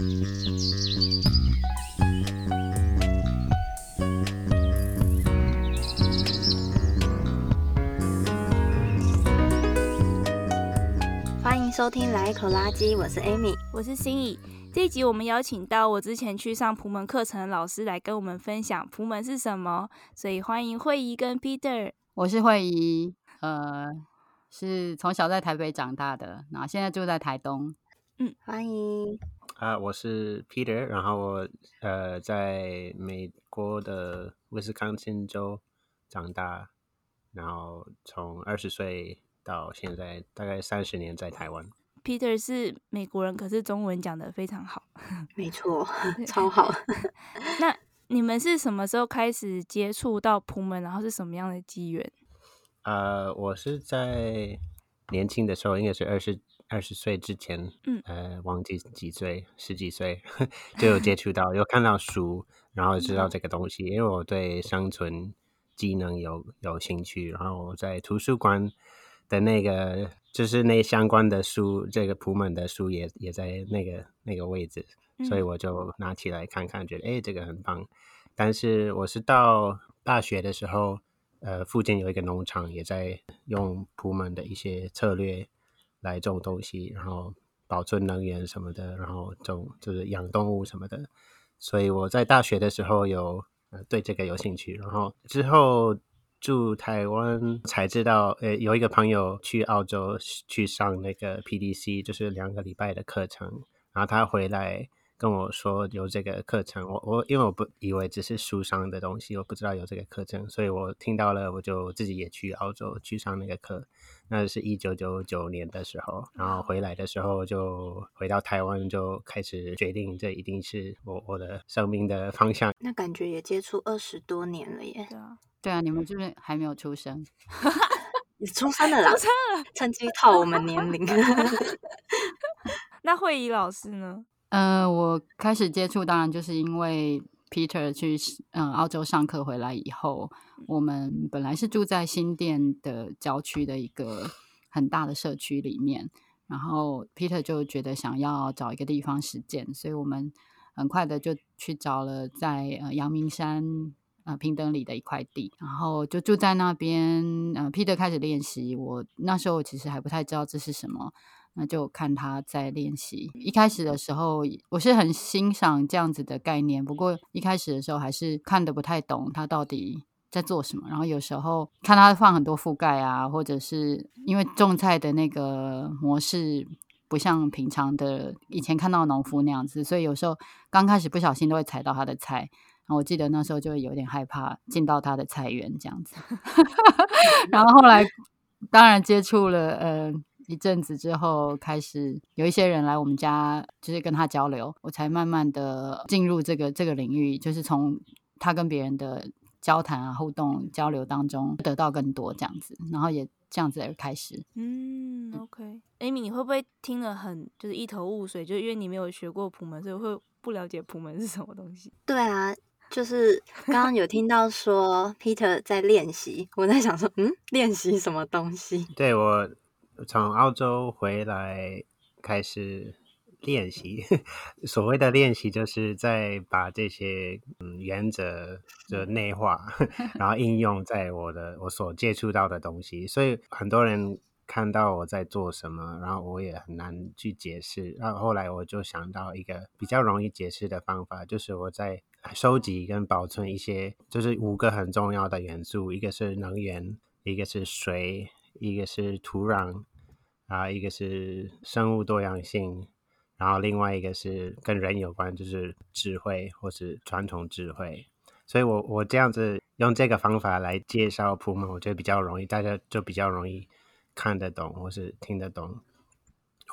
欢迎收听《来一口垃圾》，我是 Amy，我是心怡。这一集我们邀请到我之前去上朴门课程的老师来跟我们分享朴门是什么，所以欢迎慧仪跟 Peter。我是慧仪，呃，是从小在台北长大的，然后现在住在台东。嗯，欢迎。啊，我是 Peter，然后我呃在美国的威斯康星州长大，然后从二十岁到现在大概三十年在台湾。Peter 是美国人，可是中文讲的非常好。没错，超好。那你们是什么时候开始接触到普门？然后是什么样的机缘？呃，我是在年轻的时候，应该是二十二十岁之前，嗯，呃，忘记几岁，十几岁 就有接触到，有看到书，然后知道这个东西，因为我对生存技能有有兴趣，然后我在图书馆的那个。就是那相关的书，这个普门的书也也在那个那个位置，所以我就拿起来看看，觉得哎，这个很棒。但是我是到大学的时候，呃，附近有一个农场也在用普门的一些策略来种东西，然后保存能源什么的，然后种就是养动物什么的。所以我在大学的时候有呃对这个有兴趣，然后之后。住台湾才知道，呃，有一个朋友去澳洲去上那个 PDC，就是两个礼拜的课程，然后他回来跟我说有这个课程，我我因为我不以为只是书上的东西，我不知道有这个课程，所以我听到了，我就自己也去澳洲去上那个课，那是一九九九年的时候，然后回来的时候就回到台湾，就开始决定这一定是我我的生命的方向。那感觉也接触二十多年了耶。对啊，对啊你们是不是还没有出生？你出生了啦，出生了，趁机套我们年龄。那慧仪老师呢？呃，我开始接触，当然就是因为 Peter 去嗯澳洲上课回来以后，我们本来是住在新店的郊区的一个很大的社区里面，然后 Peter 就觉得想要找一个地方实践，所以我们很快的就去找了在呃阳明山。呃，平等里的一块地，然后就住在那边。呃，Peter 开始练习，我那时候其实还不太知道这是什么，那就看他在练习。一开始的时候，我是很欣赏这样子的概念，不过一开始的时候还是看得不太懂他到底在做什么。然后有时候看他放很多覆盖啊，或者是因为种菜的那个模式不像平常的以前看到农夫那样子，所以有时候刚开始不小心都会踩到他的菜。我记得那时候就有点害怕进到他的菜园这样子，然后后来当然接触了呃一阵子之后，开始有一些人来我们家，就是跟他交流，我才慢慢的进入这个这个领域，就是从他跟别人的交谈啊、互动交流当中得到更多这样子，然后也这样子而开始。嗯，OK，Amy，你会不会听了很就是一头雾水？就因为你没有学过普门，所以会不了解普门是什么东西？对啊。就是 刚刚有听到说 Peter 在练习，我在想说，嗯，练习什么东西？对，我从澳洲回来开始练习，所谓的练习就是在把这些嗯原则的内化，然后应用在我的我所接触到的东西，所以很多人。看到我在做什么，然后我也很难去解释。然后后来我就想到一个比较容易解释的方法，就是我在收集跟保存一些，就是五个很重要的元素，一个是能源，一个是水，一个是土壤，啊，一个是生物多样性，然后另外一个是跟人有关，就是智慧或是传统智慧。所以我我这样子用这个方法来介绍普门，我觉得比较容易，大家就比较容易。看得懂或是听得懂，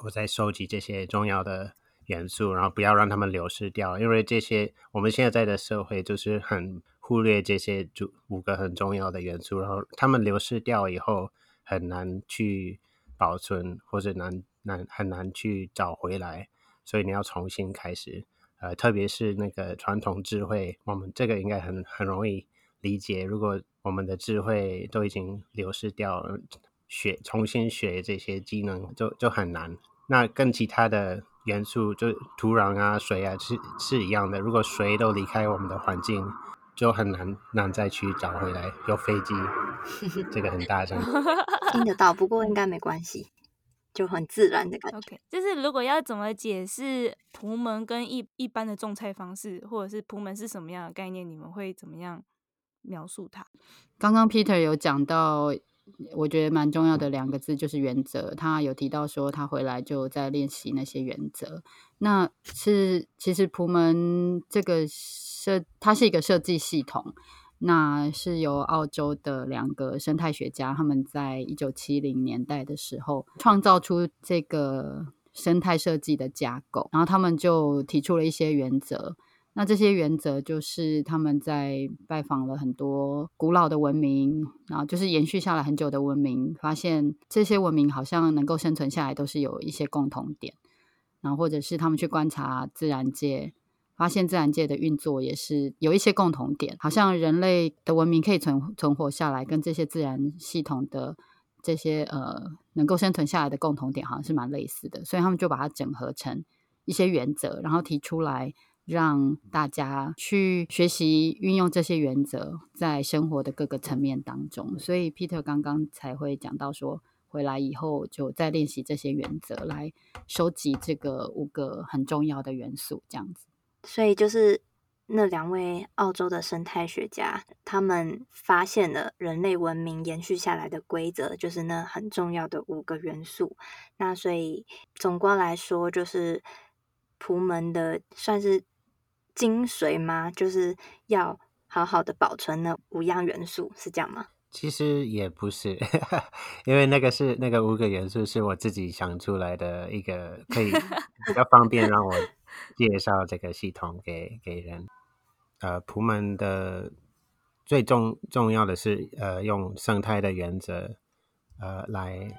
我在收集这些重要的元素，然后不要让他们流失掉，因为这些我们现在的社会就是很忽略这些就五个很重要的元素，然后他们流失掉以后很难去保存，或者难难很难去找回来，所以你要重新开始。呃，特别是那个传统智慧，我们这个应该很很容易理解。如果我们的智慧都已经流失掉了。学重新学这些技能就就很难。那跟其他的元素，就土壤啊、水啊，是是一样的。如果水都离开我们的环境，就很难难再去找回来。有飞机，这个很大声，听得到，不过应该没关系，就很自然的感觉。OK，就是如果要怎么解释朴门跟一一般的种菜方式，或者是朴门是什么样的概念，你们会怎么样描述它？刚刚 Peter 有讲到。我觉得蛮重要的两个字就是原则。他有提到说，他回来就在练习那些原则。那是其实朴门这个设，它是一个设计系统。那是由澳洲的两个生态学家，他们在一九七零年代的时候创造出这个生态设计的架构，然后他们就提出了一些原则。那这些原则就是他们在拜访了很多古老的文明，然后就是延续下来很久的文明，发现这些文明好像能够生存下来都是有一些共同点，然后或者是他们去观察自然界，发现自然界的运作也是有一些共同点，好像人类的文明可以存存活下来，跟这些自然系统的这些呃能够生存下来的共同点好像是蛮类似的，所以他们就把它整合成一些原则，然后提出来。让大家去学习运用这些原则在生活的各个层面当中，所以 Peter 刚刚才会讲到说，回来以后就再练习这些原则，来收集这个五个很重要的元素，这样子。所以就是那两位澳洲的生态学家，他们发现了人类文明延续下来的规则，就是那很重要的五个元素。那所以总括来说，就是朴门的算是。精髓吗？就是要好好的保存那五样元素，是这样吗？其实也不是，因为那个是那个五个元素是我自己想出来的一个，可以比较方便让我介绍这个系统给给人。呃，普门的最重重要的是呃，用生态的原则呃来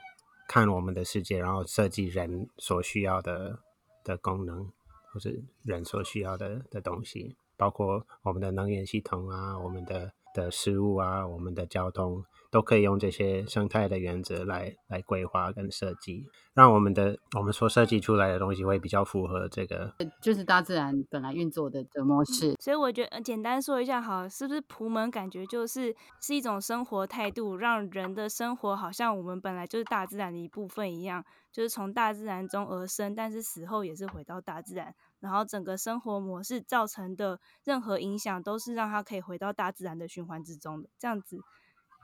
看我们的世界，然后设计人所需要的的功能。或是人所需要的的东西，包括我们的能源系统啊，我们的的食物啊，我们的交通，都可以用这些生态的原则来来规划跟设计，让我们的我们所设计出来的东西会比较符合这个，就是大自然本来运作的的模式。所以我觉得简单说一下，好，是不是朴门感觉就是是一种生活态度，让人的生活好像我们本来就是大自然的一部分一样。就是从大自然中而生，但是死后也是回到大自然，然后整个生活模式造成的任何影响，都是让他可以回到大自然的循环之中的。这样子，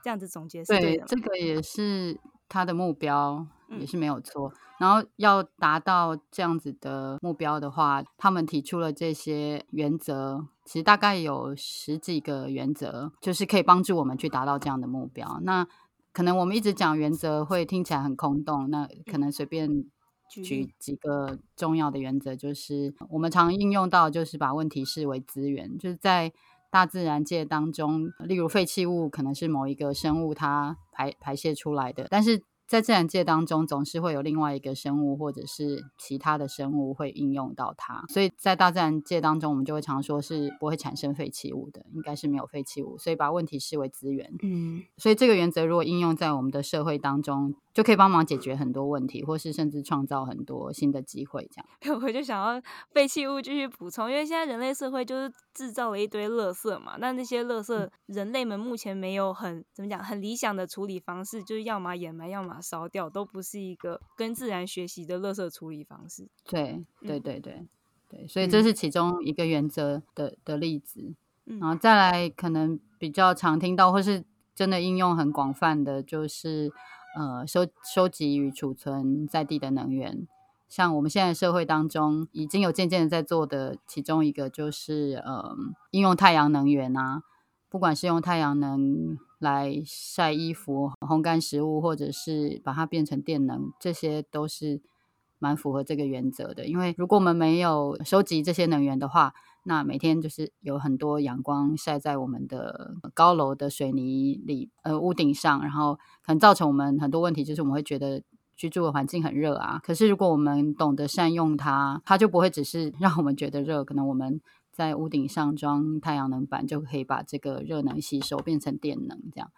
这样子总结是对的。对，这个也是他的目标，也是没有错。嗯。然后要达到这样子的目标的话，他们提出了这些原则，其实大概有十几个原则，就是可以帮助我们去达到这样的目标。那可能我们一直讲原则会听起来很空洞，那可能随便举几个重要的原则，就是我们常应用到，就是把问题视为资源，就是在大自然界当中，例如废弃物可能是某一个生物它排排泄出来的，但是。在自然界当中，总是会有另外一个生物或者是其他的生物会应用到它，所以在大自然界当中，我们就会常说是不会产生废弃物的，应该是没有废弃物，所以把问题视为资源。嗯，所以这个原则如果应用在我们的社会当中，就可以帮忙解决很多问题，或是甚至创造很多新的机会。这样，我就想要废弃物继续补充，因为现在人类社会就是制造了一堆垃圾嘛。那那些垃圾，人类们目前没有很怎么讲很理想的处理方式，就是要么掩埋，要么烧掉，都不是一个跟自然学习的垃圾处理方式。对，对，对，对，对，所以这是其中一个原则的的例子。然后再来，可能比较常听到，或是真的应用很广泛的，就是。呃，收收集与储存在地的能源，像我们现在社会当中已经有渐渐的在做的，其中一个就是呃，应用太阳能源啊，不管是用太阳能来晒衣服、烘干食物，或者是把它变成电能，这些都是蛮符合这个原则的。因为如果我们没有收集这些能源的话，那每天就是有很多阳光晒在我们的高楼的水泥里，呃，屋顶上，然后可能造成我们很多问题，就是我们会觉得居住的环境很热啊。可是如果我们懂得善用它，它就不会只是让我们觉得热，可能我们在屋顶上装太阳能板，就可以把这个热能吸收变成电能，这样。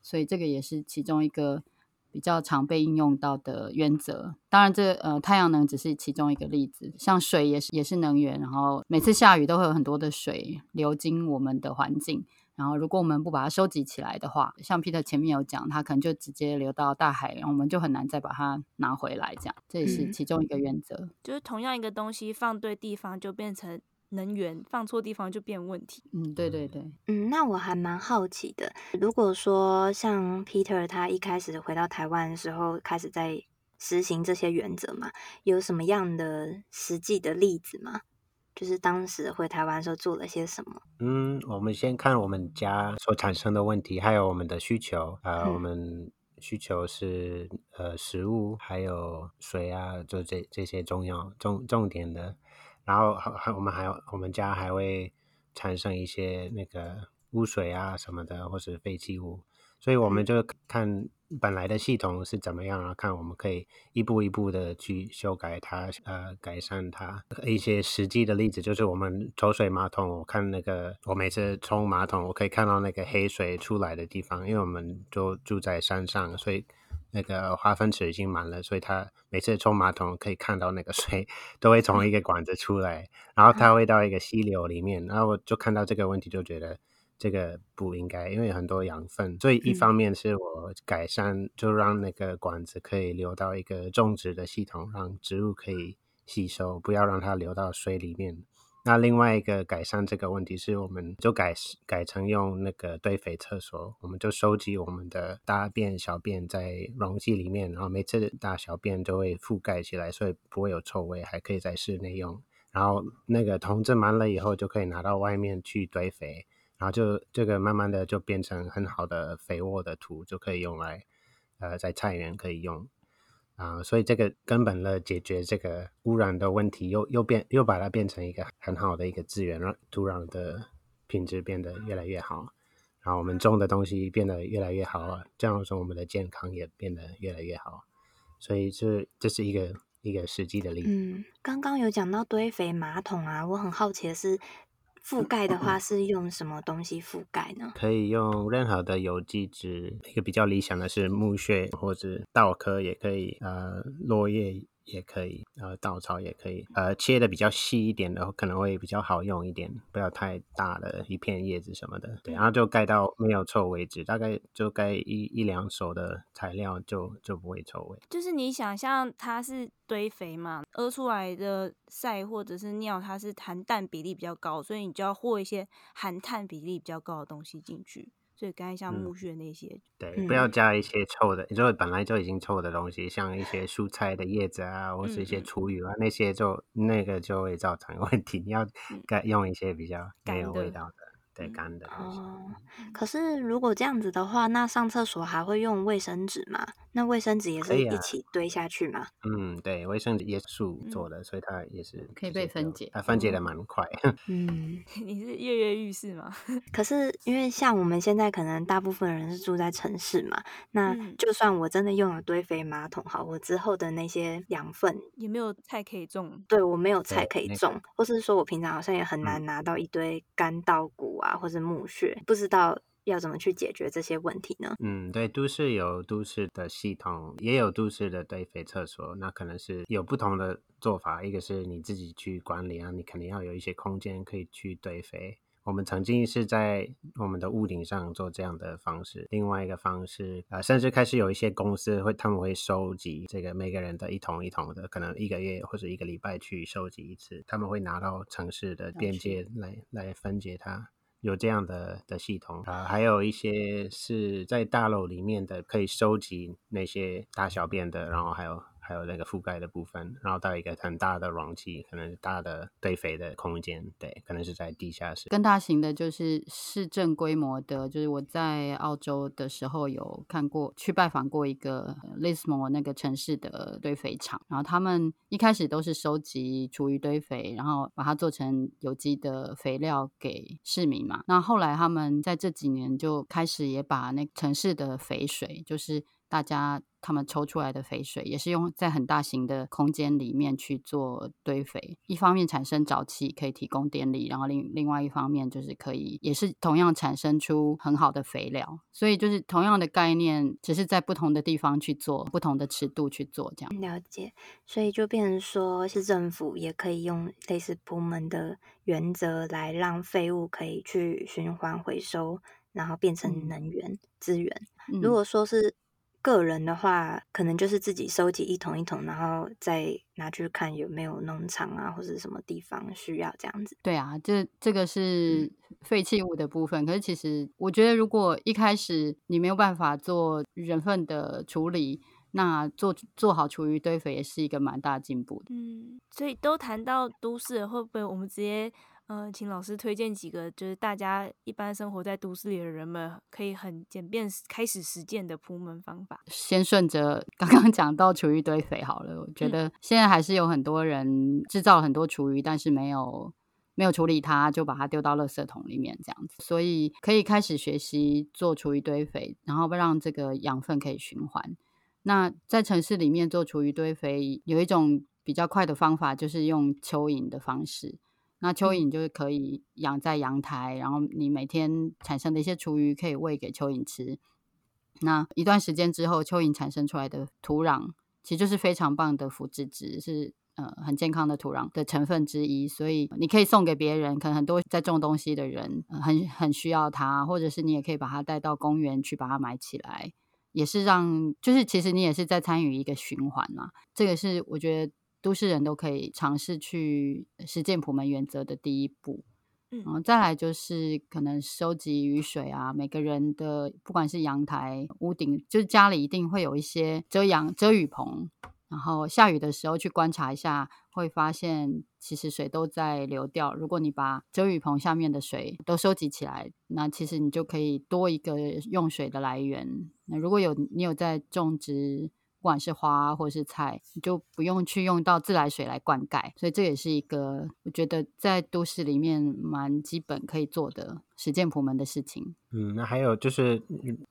所以这个也是其中一个比较常被应用到的原则。当然这，这呃太阳能只是其中一个例子，像水也是也是能源。然后每次下雨都会有很多的水流经我们的环境，然后如果我们不把它收集起来的话，像 Peter 前面有讲，它可能就直接流到大海，然后我们就很难再把它拿回来。这样，这也是其中一个原则。嗯，就是同样一个东西放对地方就变成。能源放错地方就变问题。嗯，对对对。嗯，那我还蛮好奇的，如果说像 Peter 他一开始回到台湾的时候，开始在实行这些原则嘛，有什么样的实际的例子吗？就是当时回台湾的时候做了些什么？嗯，我们先看我们家所产生的问题，还有我们的需求。呃，嗯、我们需求是呃食物，还有水啊，就这这些重要重重点的。然后还还我们还有我们家还会产生一些那个污水啊什么的，或是废弃物，所以我们就看本来的系统是怎么样，然后看我们可以一步一步的去修改它，呃，改善它。一些实际的例子就是我们抽水马桶，我看那个我每次冲马桶，我可以看到那个黑水出来的地方，因为我们就住在山上，所以。那个化粪池已经满了，所以他每次冲马桶可以看到那个水 都会从一个管子出来，然后它会到一个溪流里面，然后我就看到这个问题，就觉得这个不应该，因为很多养分。所以一方面是我改善，就让那个管子可以流到一个种植的系统，让植物可以吸收，不要让它流到水里面。那另外一个改善这个问题是，我们就改改成用那个堆肥厕所，我们就收集我们的大便、小便在容器里面，然后每次大小便都会覆盖起来，所以不会有臭味，还可以在室内用。然后那个桶子满了以后，就可以拿到外面去堆肥，然后就这个慢慢的就变成很好的肥沃的土，就可以用来呃在菜园可以用。啊、所以这个根本的解决这个污染的问题，又又变又把它变成一个很好的一个资源，让土壤的品质变得越来越好，然后我们种的东西变得越来越好，这样说我们的健康也变得越来越好。所以这这是一个一个实际的例子。嗯，刚刚有讲到堆肥马桶啊，我很好奇的是。覆盖的话是用什么东西覆盖呢？可以用任何的有机质，一个比较理想的是木屑或者稻壳也可以，呃，落叶。也可以，呃，稻草也可以，呃，切的比较细一点的可能会比较好用一点，不要太大的一片叶子什么的，对，然后就盖到没有臭为止，大概就盖一一两手的材料就就不会臭味。就是你想象它是堆肥嘛，屙出来的屎或者是尿，它是含氮比例比较高，所以你就要和一些含碳比例比较高的东西进去。所以刚才像木屑那些，嗯、对，不要加一些臭的，就本来就已经臭的东西，像一些蔬菜的叶子啊，或是一些厨余啊，嗯、那些就那个就会造成问题。你 要该用一些比较没有味道的。对，干的哦。可是如果这样子的话，那上厕所还会用卫生纸吗？那卫生纸也是一起堆下去吗？啊、嗯，对，卫生纸也是树做的，嗯、所以它也是可以被分解，它分解的蛮快。嗯，你是跃跃欲试吗？可是因为像我们现在可能大部分人是住在城市嘛，那就算我真的用了堆肥马桶，好，我之后的那些养分也没有菜可以种。对，我没有菜可以种，那个、或是说我平常好像也很难拿到一堆干稻谷啊。或是墓穴，不知道要怎么去解决这些问题呢？嗯，对，都市有都市的系统，也有都市的堆肥厕所，那可能是有不同的做法。一个是你自己去管理啊，你肯定要有一些空间可以去堆肥。我们曾经是在我们的屋顶上做这样的方式。另外一个方式啊、呃，甚至开始有一些公司会，他们会收集这个每个人的一桶一桶的，可能一个月或者一个礼拜去收集一次，他们会拿到城市的边界来来分解它。有这样的的系统啊，还有一些是在大楼里面的，可以收集那些大小便的，然后还有。还有那个覆盖的部分，然后到一个很大的容器，可能大的堆肥的空间，对，可能是在地下室。更大型的就是市政规模的，就是我在澳洲的时候有看过，去拜访过一个 Lismore 那个城市的堆肥厂，然后他们一开始都是收集厨余堆肥，然后把它做成有机的肥料给市民嘛。那后来他们在这几年就开始也把那城市的肥水，就是大家。他们抽出来的肥水也是用在很大型的空间里面去做堆肥，一方面产生沼气可以提供电力，然后另另外一方面就是可以也是同样产生出很好的肥料，所以就是同样的概念，只是在不同的地方去做，不同的尺度去做这样。了解，所以就变成说是政府也可以用类似部门的原则来让废物可以去循环回收，然后变成能源资源。嗯、如果说是。个人的话，可能就是自己收集一桶一桶，然后再拿去看有没有农场啊，或者什么地方需要这样子。对啊，这这个是废弃物的部分。嗯。可是其实我觉得，如果一开始你没有办法做人份的处理，那做做好厨余堆肥也是一个蛮大进步的。嗯，所以都谈到都市，会不会我们直接？嗯、呃，请老师推荐几个，就是大家一般生活在都市里的人们可以很简便开始实践的铺门方法。先顺着刚刚讲到厨余堆肥好了，我觉得现在还是有很多人制造很多厨余，但是没有没有处理它，就把它丢到垃圾桶里面这样子。所以可以开始学习做厨余堆肥，然后让这个养分可以循环。那在城市里面做厨余堆肥，有一种比较快的方法，就是用蚯蚓的方式。那蚯蚓就是可以养在阳台，然后你每天产生的一些厨余可以喂给蚯蚓吃。那一段时间之后，蚯蚓产生出来的土壤其实就是非常棒的腐殖质，是呃很健康的土壤的成分之一。所以你可以送给别人，可能很多在种东西的人，呃，很很需要它，或者是你也可以把它带到公园去把它埋起来，也是让就是其实你也是在参与一个循环嘛。这个是我觉得。都市人都可以尝试去实践普门原则的第一步，嗯，然后再来就是可能收集雨水啊，每个人的不管是阳台、屋顶，就是家里一定会有一些遮阳遮雨棚，然后下雨的时候去观察一下，会发现其实水都在流掉。如果你把遮雨棚下面的水都收集起来，那其实你就可以多一个用水的来源。那如果有你有在种植。不管是花或是菜，你就不用去用到自来水来灌溉，所以这也是一个我觉得在都市里面蛮基本可以做的实践朴门的事情。嗯，那还有就是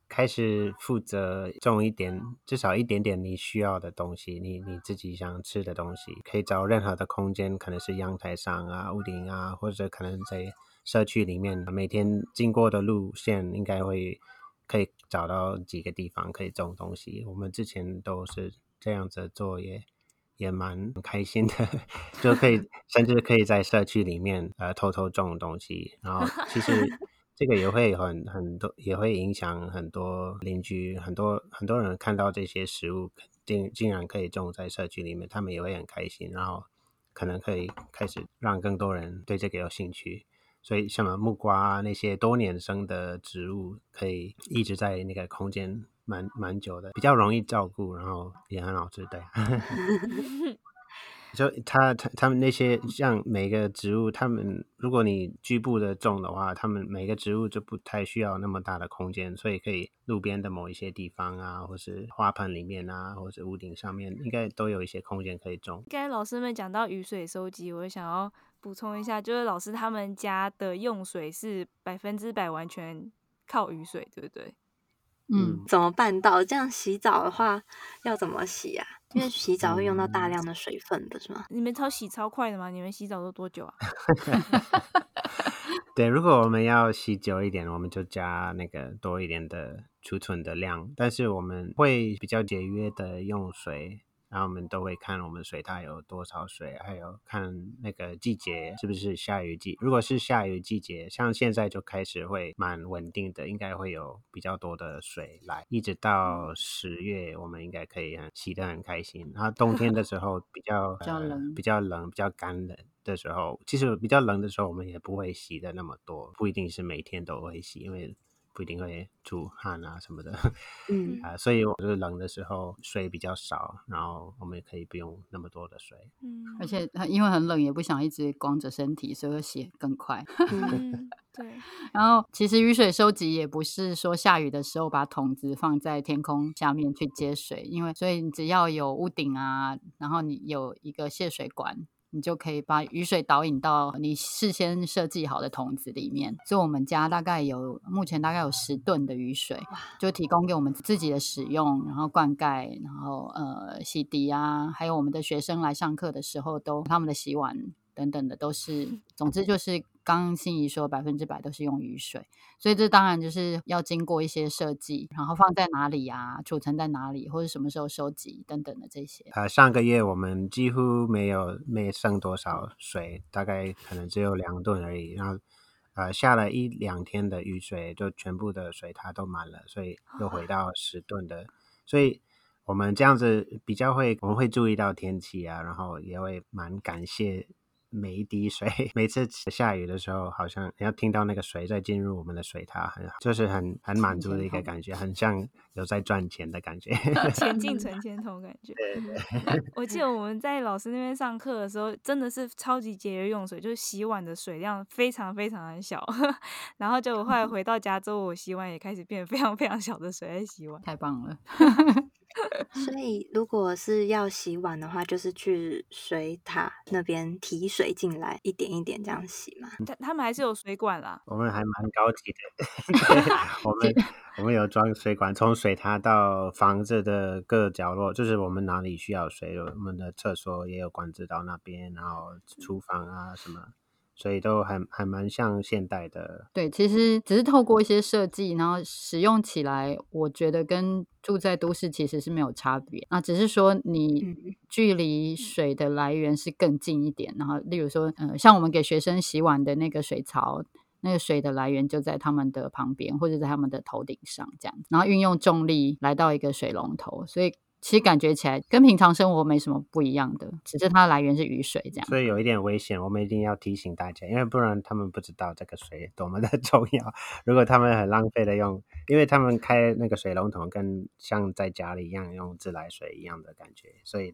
开始负责种一点，至少一点点你需要的东西，你你自己想吃的东西，可以找任何的空间，可能是阳台上啊、屋顶啊，或者可能在社区里面，每天经过的路线应该会。可以找到几个地方可以种东西，我们之前都是这样子做也，也也蛮开心的，就可以甚至可以在社区里面呃偷偷种东西，然后其实 这个也会很很多，也会影响很多邻居，很多很多人看到这些食物竟竟然可以种在社区里面，他们也会很开心，然后可能可以开始让更多人对这个有兴趣。所以，像木瓜那些多年生的植物，可以一直在那个空间蛮蛮久的，比较容易照顾，然后也很好吃。对，就他他他们那些像每个植物，他们如果你局部的种的话，他们每个植物就不太需要那么大的空间，所以可以路边的某一些地方啊，或是花盆里面啊，或者屋顶上面，应该都有一些空间可以种。刚才老师们讲到雨水收集，我想要。补充一下，就是老师他们家的用水是百分之百完全靠雨水，对不对？嗯，怎么办到？这样洗澡的话要怎么洗啊？因为洗澡会用到大量的水分，不是吗？你们超洗超快的吗？你们洗澡都多久啊？对，如果我们要洗久一点，我们就加那个多一点的储存的量，但是我们会比较节约的用水。然后我们都会看我们水塔有多少水，还有看那个季节是不是下雨季。如果是下雨季节，像现在就开始会蛮稳定的，应该会有比较多的水来，一直到十月，我们应该可以很洗得很开心。然后冬天的时候 比较比较冷、呃，比较冷，比较干冷的时候，其实比较冷的时候，我们也不会洗的那么多，不一定是每天都会洗，因为。不一定会出汗啊什么的，嗯 啊，所以我就是冷的时候水比较少，然后我们也可以不用那么多的水，嗯，而且因为很冷，也不想一直光着身体，所以会洗更快。嗯，对。然后其实雨水收集也不是说下雨的时候把桶子放在天空下面去接水，因为所以你只要有屋顶啊，然后你有一个泄水管。你就可以把雨水导引到你事先设计好的桶子里面。所以，我们家大概有目前大概有十吨的雨水，就提供给我们自己的使用，然后灌溉，然后呃洗涤啊，还有我们的学生来上课的时候都他们的洗碗。等等的都是，总之就是刚刚心仪说百分之百都是用雨水，所以这当然就是要经过一些设计，然后放在哪里呀、啊，储存在哪里，或者什么时候收集等等的这些。呃，上个月我们几乎没有没剩多少水，大概可能只有两吨而已。然后呃下了一两天的雨水，就全部的水它都满了，所以又回 到十吨的。所以我们这样子比较会，我们会注意到天气啊，然后也会蛮感谢。每一滴水，每次下雨的时候，好像你要听到那个水在进入我们的水塔，很好，就是很很满足的一个感觉，很像有在赚钱的感觉。钱进存钱筒感觉。对对。我记得我们在老师那边上课的时候，真的是超级节约用水，就是洗碗的水量非常非常的小。然后就后来回到家之后，我洗碗也开始变得非常非常小的水在洗碗。太棒了。所以，如果是要洗碗的话，就是去水塔那边提水进来，一点一点这样洗嘛。他他们还是有水管啦。我们还蛮高级的，我们 我们有装水管，从水塔到房子的各角落，就是我们哪里需要水，我们的厕所也有管子到那边，然后厨房啊什么。所以都还还蛮像现代的。对，其实只是透过一些设计，然后使用起来，我觉得跟住在都市其实是没有差别。那只是说你距离水的来源是更近一点。然后，例如说，呃，像我们给学生洗碗的那个水槽，那个水的来源就在他们的旁边，或者在他们的头顶上这样。然后运用重力来到一个水龙头，所以。其实感觉起来跟平常生活没什么不一样的，只是它的来源是雨水这样。所以有一点危险，我们一定要提醒大家，因为不然他们不知道这个水多么的 重要。如果他们很浪费的用，因为他们开那个水龙头跟像在家里一样用自来水一样的感觉，所以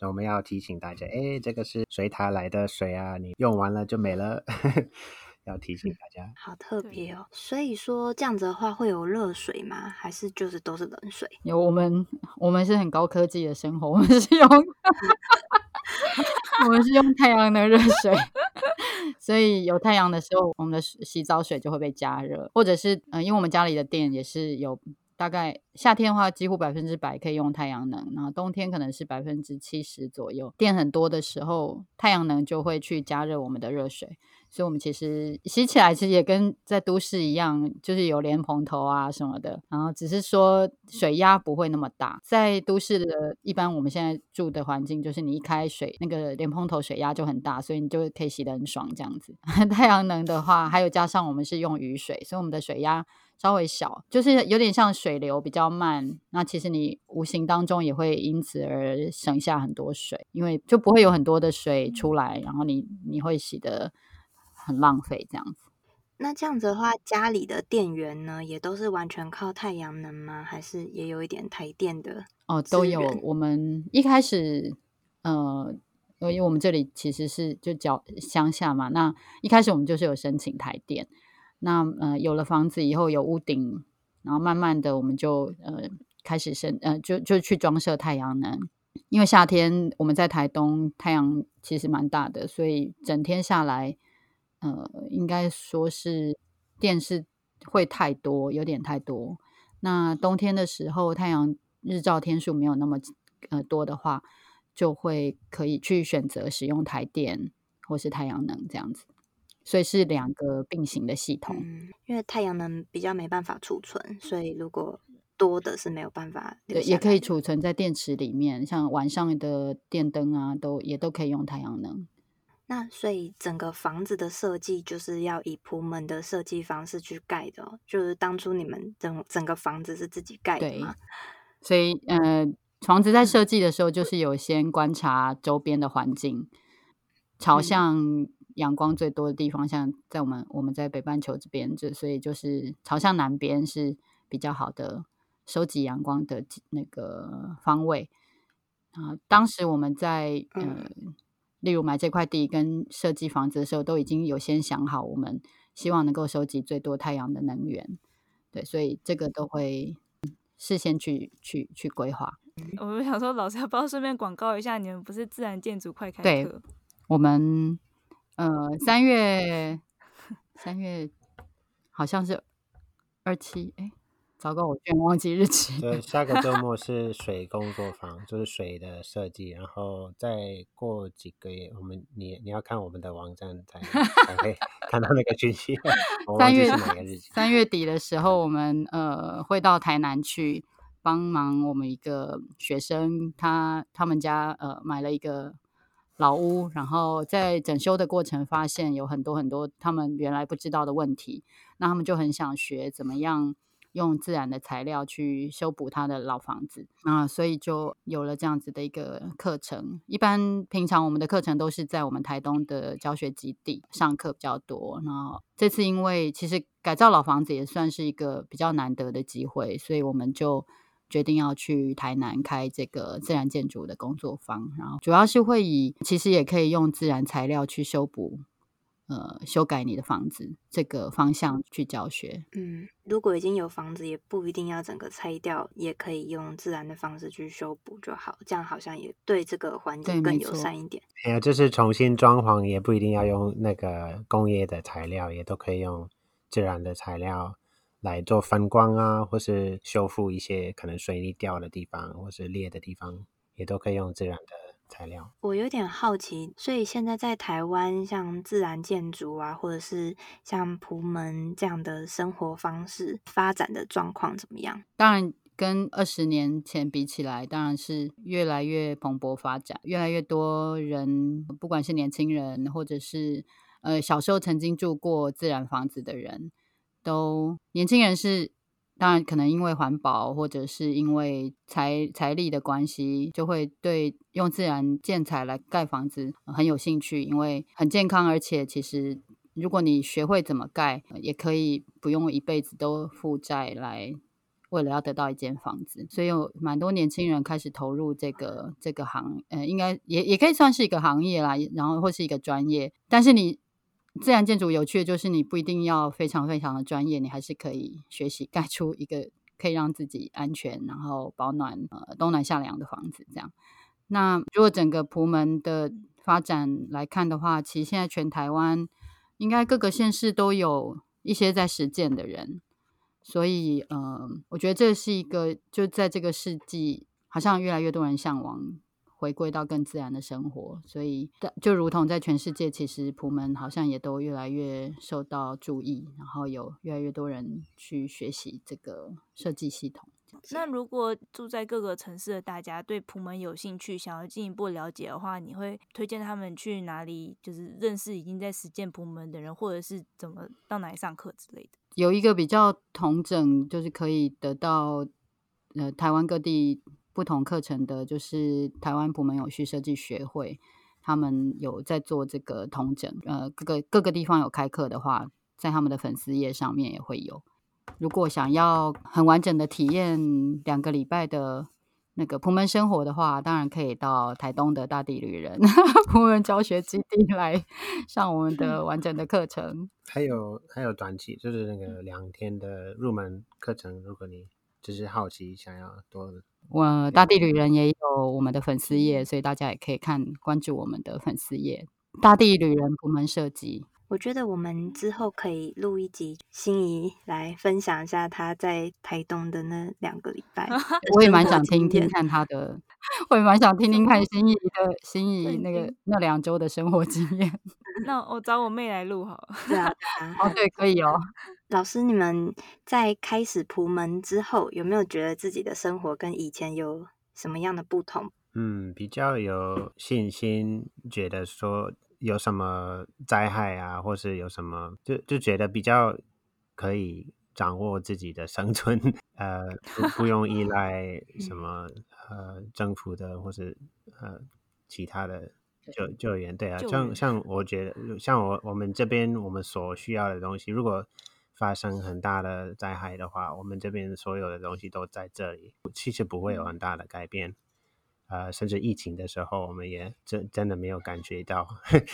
我们要提醒大家，哎，这个是水塔来的水啊，你用完了就没了。要提醒大家，好特别哦。所以说这样子的话，会有热水吗？还是就是都是冷水？有我们，我们是很高科技的生活，我们是用，我们是用太阳能热水，所以有太阳的时候，我们的洗澡水就会被加热，或者是嗯、呃，因为我们家里的电也是有，大概夏天的话几乎百分之百可以用太阳能，然后冬天可能是百分之七十左右，电很多的时候，太阳能就会去加热我们的热水。所以，我们其实洗起来其实也跟在都市一样，就是有莲蓬头啊什么的，然后只是说水压不会那么大。在都市的一般我们现在住的环境，就是你一开水，那个莲蓬头水压就很大，所以你就可以洗得很爽这样子。太阳能的话，还有加上我们是用雨水，所以我们的水压稍微小，就是有点像水流比较慢。那其实你无形当中也会因此而省下很多水，因为就不会有很多的水出来，然后你你会洗得。很浪费这样子，那这样子的话，家里的电源呢，也都是完全靠太阳能吗？还是也有一点台电的？哦，都有。我们一开始，呃，因为我们这里其实是就叫乡下嘛，那一开始我们就是有申请台电。那呃，有了房子以后有屋顶，然后慢慢的我们就呃开始申呃就就去装设太阳能。因为夏天我们在台东，太阳其实蛮大的，所以整天下来。呃，应该说是电是会太多，有点太多。那冬天的时候，太阳日照天数没有那么呃多的话，就会可以去选择使用台电或是太阳能这样子。所以是两个并行的系统。嗯，因为太阳能比较没办法储存，所以如果多的是没有办法。对，也可以储存在电池里面，像晚上的电灯啊，都也都可以用太阳能。那所以整个房子的设计就是要以铺门的设计方式去盖的哦，就是当初你们整整个房子是自己盖的吗？所以呃，房子在设计的时候就是有先观察周边的环境，朝向阳光最多的地方，像在我们我们在北半球这边，就所以就是朝向南边是比较好的收集阳光的那个方位啊，呃。当时我们在呃。嗯例如买这块地跟设计房子的时候，都已经有先想好，我们希望能够收集最多太阳的能源，对，所以这个都会事先去去去规划。我们想说，老师要不要顺便广告一下？你们不是自然建筑快开课？对，我们呃三月三月好像是二七哎。糟糕，我居然忘记日期。就下个周末 是水工作坊，就是水的设计。然后再过几个月，我们你你要看我们的网站才才可以 看到那个讯息。三月三月底的时候，我们呃会到台南去帮忙我们一个学生，他他们家呃买了一个老屋，然后在整修的过程发现有很多很多他们原来不知道的问题，那他们就很想学怎么样。用自然的材料去修补他的老房子啊，所以就有了这样子的一个课程。一般平常我们的课程都是在我们台东的教学基地上课比较多。然后这次因为其实改造老房子也算是一个比较难得的机会，所以我们就决定要去台南开这个自然建筑的工作坊。然后主要是会以其实也可以用自然材料去修补。呃，修改你的房子这个方向去教学。嗯，如果已经有房子，也不一定要整个拆掉，也可以用自然的方式去修补就好。这样好像也对这个环境更友善一点。哎呀，就是重新装潢，也不一定要用那个工业的材料，也都可以用自然的材料来做翻光啊，或是修复一些可能水泥掉的地方，或是裂的地方，也都可以用自然的。材料，我有点好奇，所以现在在台湾，像自然建筑啊，或者是像朴门这样的生活方式发展的状况怎么样？当然，跟二十年前比起来，当然是越来越蓬勃发展，越来越多人，不管是年轻人，或者是呃小时候曾经住过自然房子的人，都年轻人是。当然，可能因为环保，或者是因为财财力的关系，就会对用自然建材来盖房子很有兴趣，因为很健康，而且其实如果你学会怎么盖，也可以不用一辈子都负债来为了要得到一间房子。所以有蛮多年轻人开始投入这个这个行，呃，应该也也可以算是一个行业啦，然后或是一个专业。但是你。自然建筑有趣的就是，你不一定要非常非常的专业，你还是可以学习盖出一个可以让自己安全，然后保暖、呃冬暖夏凉的房子。这样，那如果整个朴门的发展来看的话，其实现在全台湾应该各个县市都有一些在实践的人，所以，呃，我觉得这是一个就在这个世纪，好像越来越多人向往。回归到更自然的生活，所以就如同在全世界，其实普门好像也都越来越受到注意，然后有越来越多人去学习这个设计系统。那如果住在各个城市的大家对普门有兴趣，想要进一步了解的话，你会推荐他们去哪里？就是认识已经在实践普门的人，或者是怎么到哪里上课之类的？有一个比较同整，就是可以得到呃台湾各地。不同课程的，就是台湾普门永续设计学会，他们有在做这个统整。呃，各个各个地方有开课的话，在他们的粉丝页上面也会有。如果想要很完整的体验两个礼拜的那个普门生活的话，当然可以到台东的大地旅人 普门教学基地来上我们的完整的课程。还有还有短期，就是那个两天的入门课程，如果你只是好奇想要多。我大地旅人也有我们的粉丝页，所以大家也可以看关注我们的粉丝页。大地旅人部门设计，我觉得我们之后可以录一集，心仪来分享一下他在台东的那两个礼拜。我也蛮想听听看他的，我也蛮想听听看心仪的心仪那个那两周的生活经验。那我找我妹来录好了。对啊，哦对，可以哦。老师，你们在开始朴门之后，有没有觉得自己的生活跟以前有什么样的不同？嗯，比较有信心，觉得说有什么灾害啊，或是有什么，就就觉得比较可以掌握自己的生存，呃，不不用依赖什么呃政府的或是呃其他的。救救援，对啊，像像我觉得，像我我们这边我们所需要的东西，如果发生很大的灾害的话，我们这边所有的东西都在这里，其实不会有很大的改变。呃，甚至疫情的时候，我们也真真的没有感觉到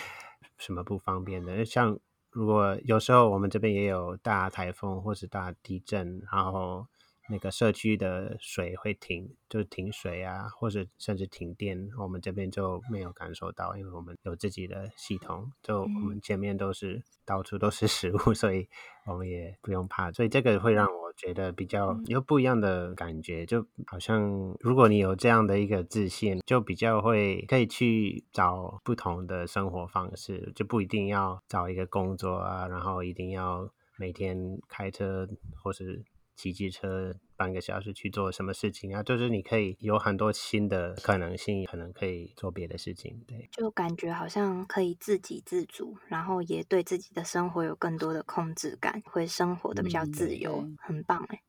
什么不方便的。像如果有时候我们这边也有大台风或是大地震，然后那个社区的水会停，就停水啊，或者甚至停电，我们这边就没有感受到，因为我们有自己的系统，就我们前面都是到处都是食物，所以我们也不用怕。所以这个会让我觉得比较有不一样的感觉，就好像如果你有这样的一个自信，就比较会可以去找不同的生活方式，就不一定要找一个工作啊，然后一定要每天开车或是。骑机车半个小时去做什么事情啊？就是你可以有很多新的可能性，可能可以做别的事情。对，就感觉好像可以自给自足，然后也对自己的生活有更多的控制感，会生活的比较自由，嗯、很棒哎。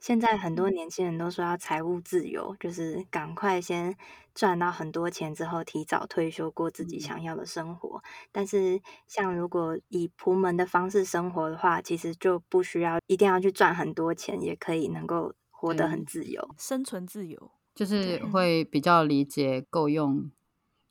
现在很多年轻人都说要财务自由，就是赶快先赚到很多钱之后，提早退休过自己想要的生活。但是，像如果以仆门的方式生活的话，其实就不需要一定要去赚很多钱，也可以能够活得很自由，生存自由，就是会比较理解够用。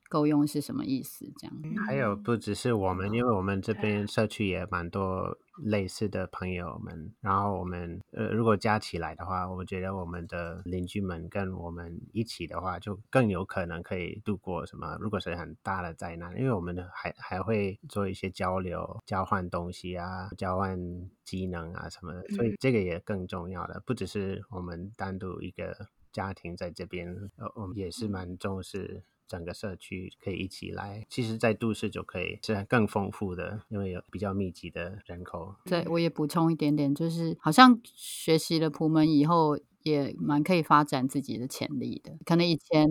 够用是什么意思？这样，还有不只是我们，因为我们这边社区也蛮多类似的朋友们。然后我们呃，如果加起来的话，我觉得我们的邻居们跟我们一起的话，就更有可能可以度过什么？如果是很大的灾难，因为我们还还会做一些交流、交换东西啊、交换技能啊什么的，所以这个也更重要的，不只是我们单独一个家庭在这边，呃，我们也是蛮重视。整个社区可以一起来，其实，在都市就可以是更丰富的，因为有比较密集的人口。对，我也补充一点点，就是好像学习了普门以后。也蛮可以发展自己的潜力的。可能以前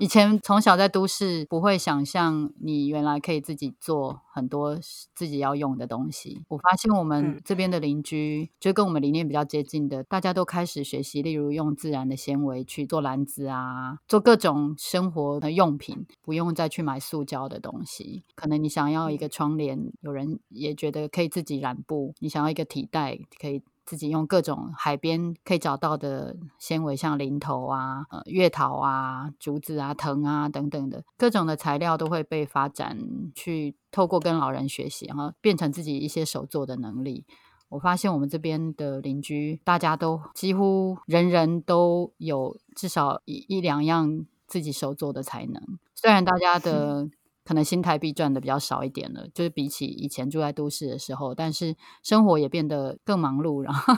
以前从小在都市，不会想象你原来可以自己做很多自己要用的东西。我发现我们这边的邻居，就跟我们理念比较接近的，大家都开始学习，例如用自然的纤维去做篮子啊，做各种生活的用品，不用再去买塑胶的东西。可能你想要一个窗帘，有人也觉得可以自己染布。你想要一个提袋，可以。自己用各种海边可以找到的纤维，像林头啊、呃、月桃啊、竹子啊、藤啊等等的各种的材料，都会被发展去透过跟老人学习，然后变成自己一些手作的能力。我发现我们这边的邻居，大家都几乎人人都有至少一一两样自己手作的才能，虽然大家的。可能新台币赚的比较少一点了，就是比起以前住在都市的时候，但是生活也变得更忙碌，然后。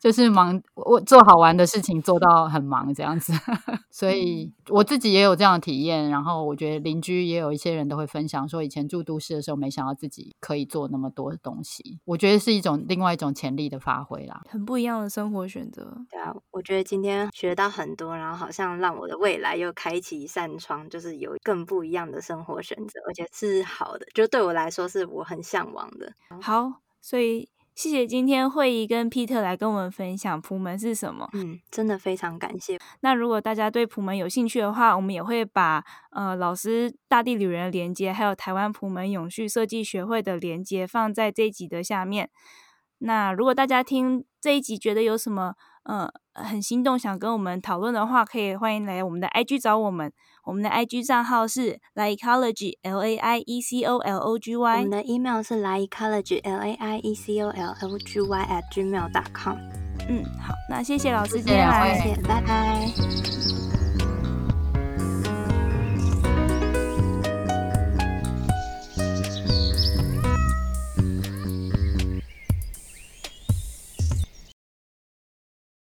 就是忙，我做好玩的事情做到很忙这样子，所以我自己也有这样的体验。然后我觉得邻居也有一些人都会分享说，以前住都市的时候没想到自己可以做那么多的东西。我觉得是一种另外一种潜力的发挥啦，很不一样的生活选择。对啊，我觉得今天学到很多，然后好像让我的未来又开启一扇窗，就是有更不一样的生活选择，而且是好的，就对我来说是我很向往的。好，所以。谢谢今天慧仪跟 Peter 来跟我们分享普门是什么。嗯，真的非常感谢。那如果大家对普门有兴趣的话，我们也会把呃老师大地旅人的连接，还有台湾普门永续设计学会的连接放在这一集的下面。那如果大家听这一集觉得有什么呃很心动，想跟我们讨论的话，可以欢迎来我们的 IG 找我们。我们的 IG 账号是 Laiecology L A I E C O L O G Y。我们的 email 是 Laiecology L A I E C O L O G Y at gmail dot com。嗯，好，那谢谢老师，谢谢，谢谢，拜拜。